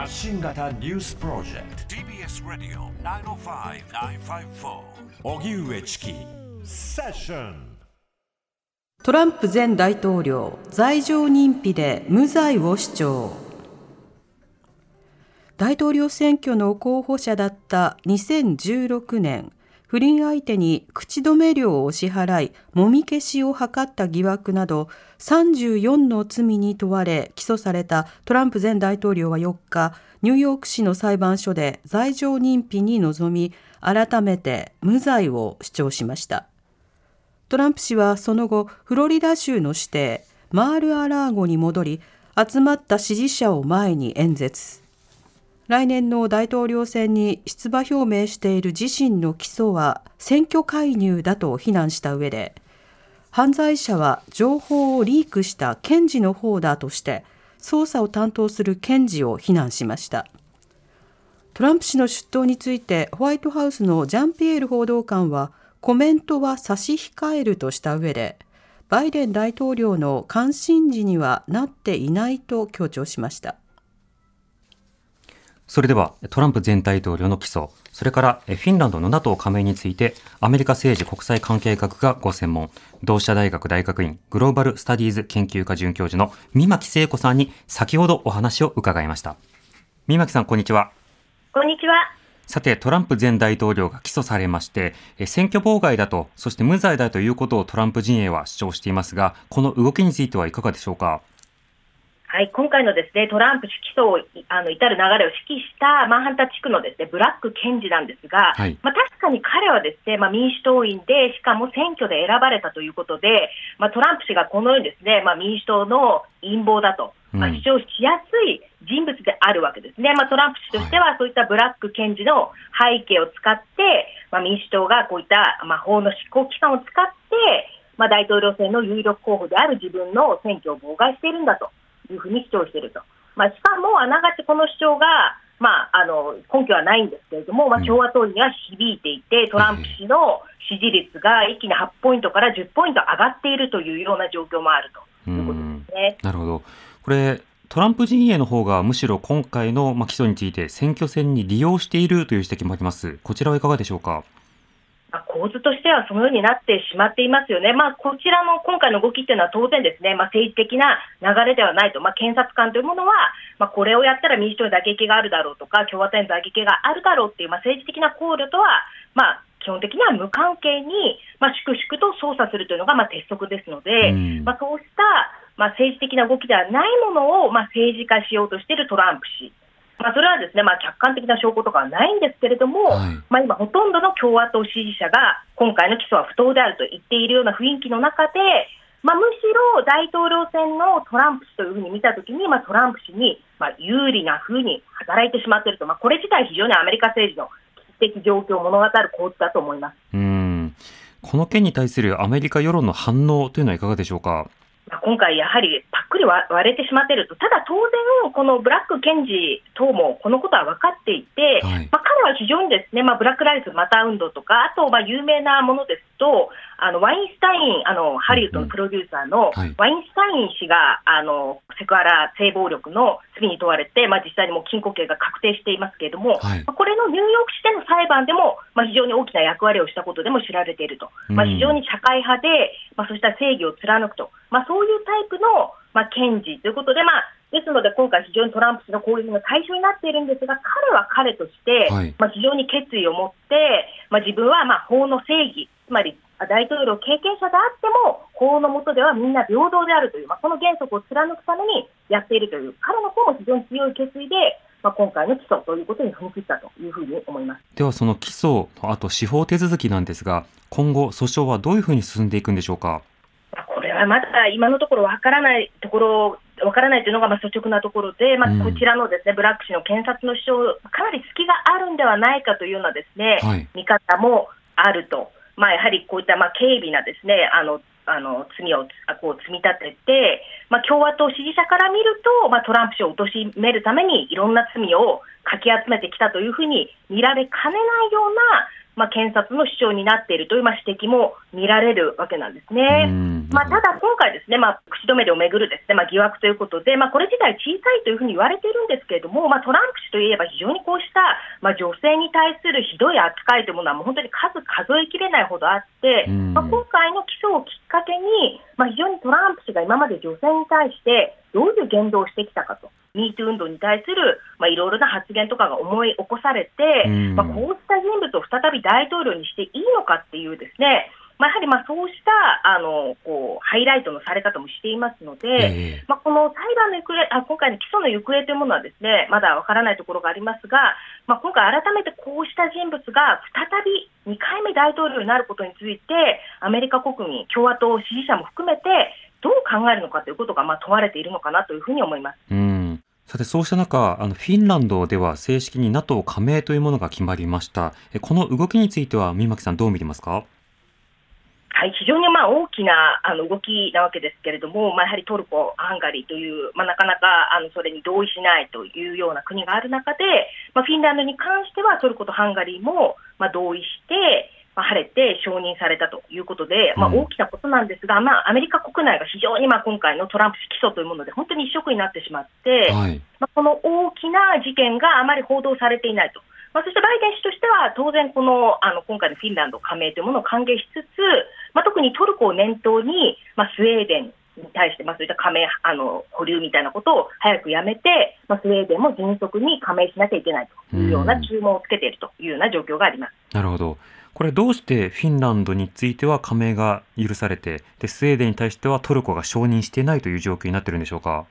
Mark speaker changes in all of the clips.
Speaker 1: 発信型ニュースプロジェクト。TBS ラディオ905-954おぎゅうえちきセッション
Speaker 2: トランプ前大統領罪状認否で無罪を主張。大統領選挙の候補者だった2016年不倫相手に口止め料を支払い、もみ消しを図った疑惑など、34の罪に問われ起訴されたトランプ前大統領は4日、ニューヨーク市の裁判所で罪状認否に臨み、改めて無罪を主張しました。トランプ氏はその後、フロリダ州の指定、マール・ア・ラーゴに戻り、集まった支持者を前に演説。来年の大統領選に出馬表明している自身の起訴は選挙介入だと非難した上で、犯罪者は情報をリークした検事の方だとして、捜査を担当する検事を非難しました。トランプ氏の出頭についてホワイトハウスのジャンピエール報道官はコメントは差し控えるとした上でバイデン大統領の関心事にはなっていないと強調しました。
Speaker 3: それではトランプ前大統領の起訴、それからフィンランドの NATO 加盟について、アメリカ政治国際関係学がご専門、同志社大学大学院グローバルスタディーズ研究科准教授の三巻聖子さんに先ほどお話を伺いました。三巻さん、こんにちは。
Speaker 4: こんにちは。
Speaker 3: さて、トランプ前大統領が起訴されまして、選挙妨害だと、そして無罪だということをトランプ陣営は主張していますが、この動きについてはいかがでしょうか？
Speaker 4: はい、今回のですねトランプ起訴をあの至る流れを指揮したマンハンタ地区のですねブラック検事なんですが、はい、まあ、確かに彼はですね、まあ、民主党員で、しかも選挙で選ばれたということで、まあ、トランプ氏がこのようにですね、まあ、民主党の陰謀だと、まあ、主張しやすい人物であるわけですね、まあ、トランプ氏としてはそういったブラック検事の背景を使って、まあ、民主党がこういった、まあ、法の執行機関を使って、まあ、大統領選の有力候補である自分の選挙を妨害しているんだと。いうふうに主張していると、まあ、しかもあながちこの主張が、まあ、あの根拠はないんですけれども、まあ、共和党には響いていて、トランプ氏の支持率が一気に8ポイントから10ポイント上がっているというような状況もあるということですね。
Speaker 3: なるほどこれトランプ陣営の方がむしろ今回の起訴について選挙戦に利用しているという指摘もあります。こちらはいかがでしょうか？
Speaker 4: まあ、構図としてはそのようになってしまっていますよね、まあ、こちらの今回の動きっていうのは当然ですね、まあ、政治的な流れではないと、まあ、検察官というものは、まあ、これをやったら民主党に打撃があるだろうとか、共和党に打撃があるだろうっていう、まあ、政治的な考慮とは、まあ、基本的には無関係に、まあ、粛々と捜査するというのが、まあ、鉄則ですので、まあ、そうした、まあ、政治的な動きではないものを、まあ、政治化しようとしているトランプ氏。まあ、それはですね、まあ、客観的な証拠とかはないんですけれども、はい、まあ、今、ほとんどの共和党支持者が今回の起訴は不当であると言っているような雰囲気の中で、まあ、むしろ大統領選のトランプ氏というふうに見たときに、まあ、トランプ氏にまあ有利なふうに働いてしまっていると、まあ、これ自体、非常にアメリカ政治の危機的状況を物語る構図だと思います。
Speaker 3: うん。この件に対するアメリカ世論の反応というのはいかがでしょうか？
Speaker 4: 今回、やはりぱっくり割れてしまっていると、ただ当然、このブラック検事等もこのことは分かっていて、はい、まあ、彼は非常にですね、まあ、ブラック・ライフ・マター運動とか、あとまあ有名なものですと、あのワインスタインあの、ハリウッドのプロデューサーのワインスタイン氏が、あのセクハラ性暴力の罪に問われて、まあ、実際にも禁錮刑が確定していますけれども、はい、これのニューヨーク市での裁判でも、まあ、非常に大きな役割をしたことでも知られていると、まあ、非常に社会派で、まあ、そうした正義を貫くと、まあ、そういうタイプの、まあ、検事ということで、まあ、ですので、今回、非常にトランプ氏の攻撃の対象になっているんですが、彼は彼として、はい、まあ、非常に決意を持って、まあ、自分はまあ法の正義、つまり大統領経験者であっても、法の下ではみんな平等であるという、まあ、この原則を貫くためにやっているという、彼の方も非常に強い決意で、まあ、今回の起訴ということに踏み切ったというふうに思います
Speaker 3: では、その起訴のあと司法手続きなんですが、今後、訴訟はどういうふうに進んでいくんでしょうか？
Speaker 4: まだ今のところわからないところわからないというのがまあ率直なところで、まあ、こちらのですね、ブラック氏の検察の主張、かなり隙があるんではないかというようなですね、はい、見方もあると。まあ、やはりこういったまあ軽微なですねあのあの罪をこう積み立てて、まあ、共和党支持者から見ると、まあ、トランプ氏を貶めるためにいろんな罪をかき集めてきたというふうに見られかねないような、まあ、検察の主張になっているという、まあ、指摘も見られるわけなんですね。まあ、ただ、今回ですね、まあ、口止め料をめぐるですね、まあ、疑惑ということで、まあ、これ自体小さいというふうに言われているんですけれども、まあ、トランプ氏といえば非常にこうした、まあ、女性に対するひどい扱いというものはもう本当に数数えきれないほどあって、まあ、今回の起訴をきっかけに、まあ、非常にトランプ氏が今まで女性に対してどういう言動をしてきたかと。ミート運動に対する、まあ、いろいろな発言とかが思い起こされて、まあ、こうした人物を再び大統領にしていいのかっていうですね、まあ、やはりまあそうしたあのこうハイライトのされ方もしていますので、えー、まあ、この裁判の行方あ、今回の起訴の行方というものはですねまだわからないところがありますが、まあ、今回、改めてこうした人物が再び2回目大統領になることについて、アメリカ国民、共和党支持者も含めて、どう考えるのかということがまあ問われているのかなというふうに思います。
Speaker 3: うんさて、そうした中、あの、フィンランドでは正式に NATO 加盟というものが決まりました。この動きについては、三巻さんどう見てますか？
Speaker 4: はい、非常にまあ大きなあの動きなわけですけれども、まあ、やはりトルコ、ハンガリーという、まあ、なかなかあのそれに同意しないというような国がある中で、まあ、フィンランドに関してはトルコとハンガリーもまあ同意して、まあ、晴れて承認されたということで、まあ、大きなことなんですが、うん、まあ、アメリカ国内が非常にまあ今回のトランプ氏起訴というもので本当に一色になってしまって、はい、まあ、この大きな事件があまり報道されていないと。まあ、そしてバイデン氏としては、当然、このあの今回のフィンランド加盟というものを歓迎しつつ、まあ、特にトルコを念頭に、まあ、スウェーデンに対して、まあ、そういった加盟あの保留みたいなことを早くやめて、まあ、スウェーデンも迅速に加盟しなきゃいけないというような注文をつけているというような状況があります。
Speaker 3: なるほどこれどうしてフィンランドについては加盟が許されてでスウェーデンに対してはトルコが承認していないという状況になっているんでしょうか？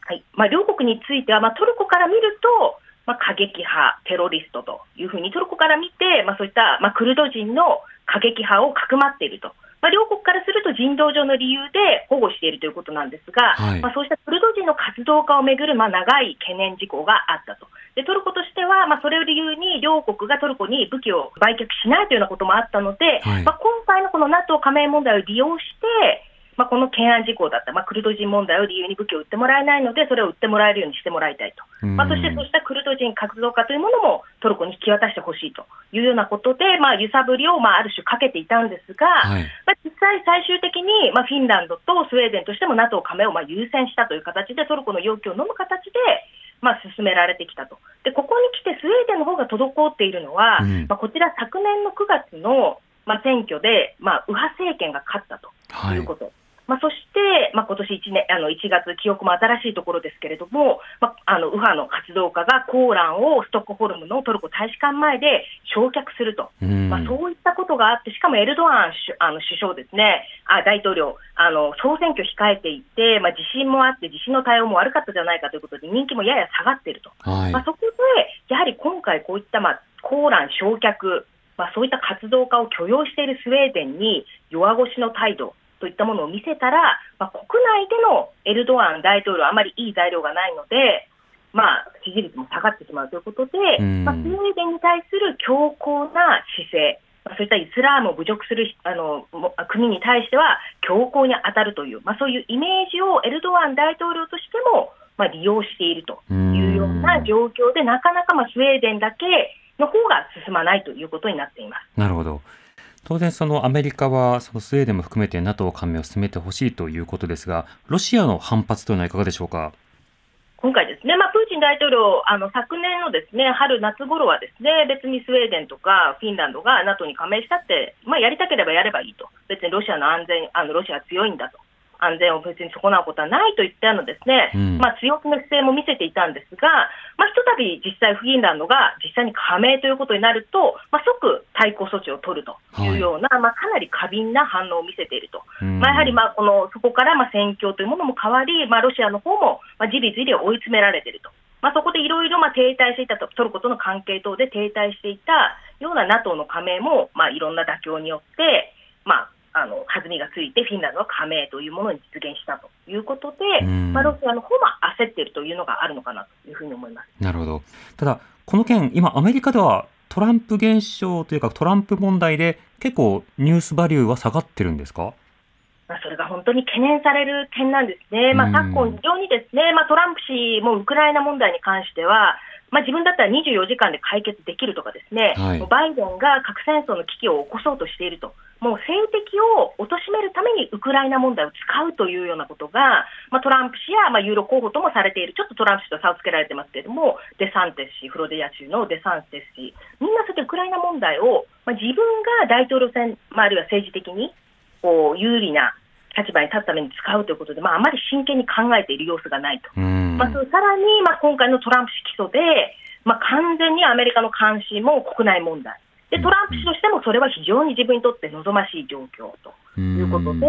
Speaker 4: はいまあ、両国については、まあ、トルコから見るとまあ、過激派、テロリストというふうにトルコから見て、まあ、そういった、まあ、クルド人の過激派をかくまっていると。まあ、両国からすると人道上の理由で保護しているということなんですが、はい、まあ、そうしたクルド人の活動家をめぐるまあ長い懸念事項があったと。でトルコとしては、まあ、それを理由に両国がトルコに武器を売却しないというようなこともあったので、はい、まあ、今回のこの NATO 加盟問題を利用して、まあ、この懸案事項だった、まあ、クルド人問題を理由に武器を売ってもらえないので、それを売ってもらえるようにしてもらいたいと、まあ、そしてそうしたクルド人活動家というものもトルコに引き渡してほしいというようなことで、まあ、揺さぶりを、まあ、ある種かけていたんですが、はい、まあ、実際、最終的に、まあ、フィンランドとスウェーデンとしても NATO 加盟をまあ優先したという形で、トルコの要求を飲む形で、まあ、進められてきたと。で、ここに来てスウェーデンの方が滞っているのは、うん、まあ、こちら昨年の9月の、まあ、選挙で、まあ、右派政権が勝ったということ。はいまあ、そして、まあ、今年1年あの1月、記憶も新しいところですけれども、まあ、あの右派の活動家がコーランをストックホルムのトルコ大使館前で焼却すると、まあ、そういったことがあって、しかもエルドアンあの首相ですね、あ大統領。あの、総選挙控えていて、まあ、地震もあって、地震の対応も悪かったじゃないかということで、人気もやや下がっていると、はい、まあ、そこでやはり今回、こういった、まあ、コーラン焼却、まあ、そういった活動家を許容しているスウェーデンに弱腰の態度、といったものを見せたら、まあ、国内でのエルドアン大統領、あまりいい材料がないので、まあ、支持率も下がってしまうということで、まあ、スウェーデンに対する強硬な姿勢、まあ、そういったイスラームを侮辱するあの国に対しては強硬に当たるという、まあ、そういうイメージをエルドアン大統領としても、まあ、利用しているというような状況で、なかなかまあスウェーデンだけの方が進まないということになっています。
Speaker 3: なるほど。当然そのアメリカはそのスウェーデンも含めて NATO 加盟を進めてほしいということですが、ロシアの反発というのはいかがでしょうか？
Speaker 4: 今回ですね、まあ、プーチン大統領、あの昨年のですね春、夏頃はですね別にスウェーデンとかフィンランドが NATO に加盟したって、まあ、やりたければやればいいと、別にロシアの安全、あのロシアは強いんだと、安全を別に損なうことはないといったのですね、うん、まあ、強気の姿勢も見せていたんですが、まあ、ひとたび実際、フィンランドが実際に加盟ということになると、まあ、即対抗措置を取るとい。うような、はい、まあ、かなり過敏な反応を見せていると、まあ、やはりまあこのそこからまあ戦況というものも変わり、まあ、ロシアの方もまあじりじり追い詰められていると。まあ、そこでいろいろ停滞していたと、トルコとの関係等で停滞していたような NATO の加盟も、まあ、いろんな妥協によって、まあ、あの弾みがついて、フィンランドは加盟というものに実現したということで、まあ、ロシアの方は焦っているというのがあるのかなというふうに思います。
Speaker 3: なるほど。ただ、この件、今、アメリカではトランプ現象というか、トランプ問題で、結構、ニュースバリューは下がってるんですか？
Speaker 4: まあ、それが本当に懸念される点なんですね、まあ、昨今、非常にですね、まあ、トランプ氏もウクライナ問題に関しては、まあ、自分だったら24時間で解決できるとかですね、はい、バイデンが核戦争の危機を起こそうとしていると、もう政敵を貶めるためにウクライナ問題を使うというようなことが、まあ、トランプ氏や、まあ、ユーロ候補ともされている、ちょっとトランプ氏と差をつけられてます。けれども、デサンテス氏、フロディア州のデサンテス氏、みんなそうやってウクライナ問題を、まあ、自分が大統領選、まあ、あるいは政治的にこう有利な立場に立つために使うということで、まあ、あまり真剣に考えている様子がないと、まあ、さらに、まあ、今回のトランプ氏起訴で、まあ、完全にアメリカの監視も国内問題で、トランプ氏としてもそれは非常に自分にとって望ましい状況ということで、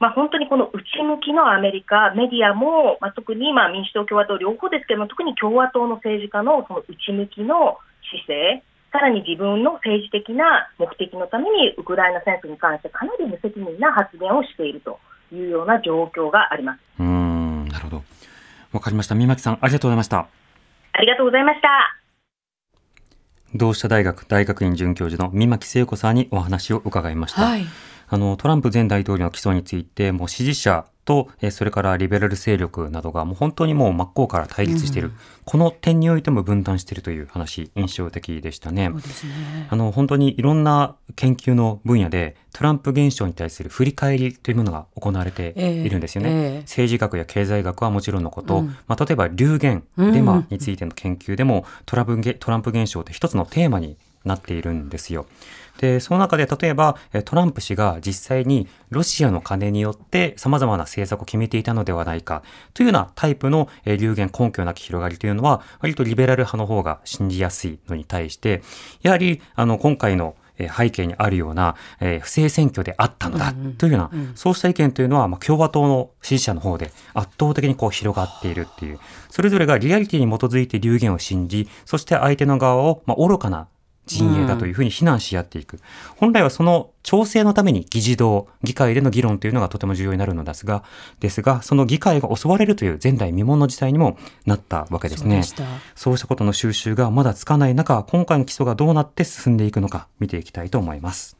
Speaker 4: まあ、本当にこの内向きのアメリカ、メディアも、まあ、特にまあ民主党、共和党両方ですけども、特に共和党の政治家のその内向きの姿勢、さらに自分の政治的な目的のためにウクライナ戦争に関してかなり無責任な発言をしているというような状況があります。
Speaker 3: うんなるほど。わかりました。三巻さん、ありがとうございました。
Speaker 4: ありがとうございました。
Speaker 3: 同志社大学大学院准教授の三巻聖子さんにお話を伺いました。はい、あのトランプ前大統領の起訴についてもう支持者と、えそれからリベラル勢力などがもう本当にもう真っ向から対立している、うん、この点においても分断しているという話、印象的でしたね。ねあの本当にいろんな研究の分野でトランプ現象に対する振り返りというものが行われているんですよね。えーえー、政治学や経済学はもちろんのこと、うん、まあ、例えば流言、デマについての研究でもトラブトランプ現象って一つのテーマになっているんですよ。で、その中で例えばトランプ氏が実際にロシアの金によって様々な政策を決めていたのではないかというようなタイプの流言根拠なき広がりというのは割とリベラル派の方が信じやすいのに対して、やはりあの今回の背景にあるような、えー、不正選挙であったのだというような、そうした意見というのは、まあ、共和党の支持者の方で圧倒的にこう広がっているっていう、それぞれがリアリティに基づいて流言を信じ、そして相手の側を、まあ、愚かな陣営だというふうに非難し合っていく、うん、本来はその調整のために議事堂議会での議論というのがとても重要になるのですがですがその議会が襲われるという前代未聞の事態にもなったわけですね。そうした。ことの収集がまだつかない中今回の起訴がどうなって進んでいくのか見ていきたいと思います。